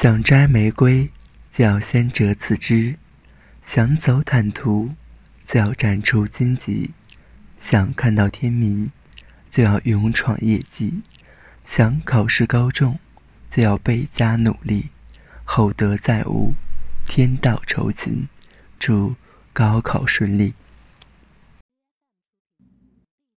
想摘玫瑰就要先折次枝想走坦途就要斩除荆棘想看到天明就要勇闯业绩想考试高中就要倍加努力厚德载物天道酬勤祝高考顺利。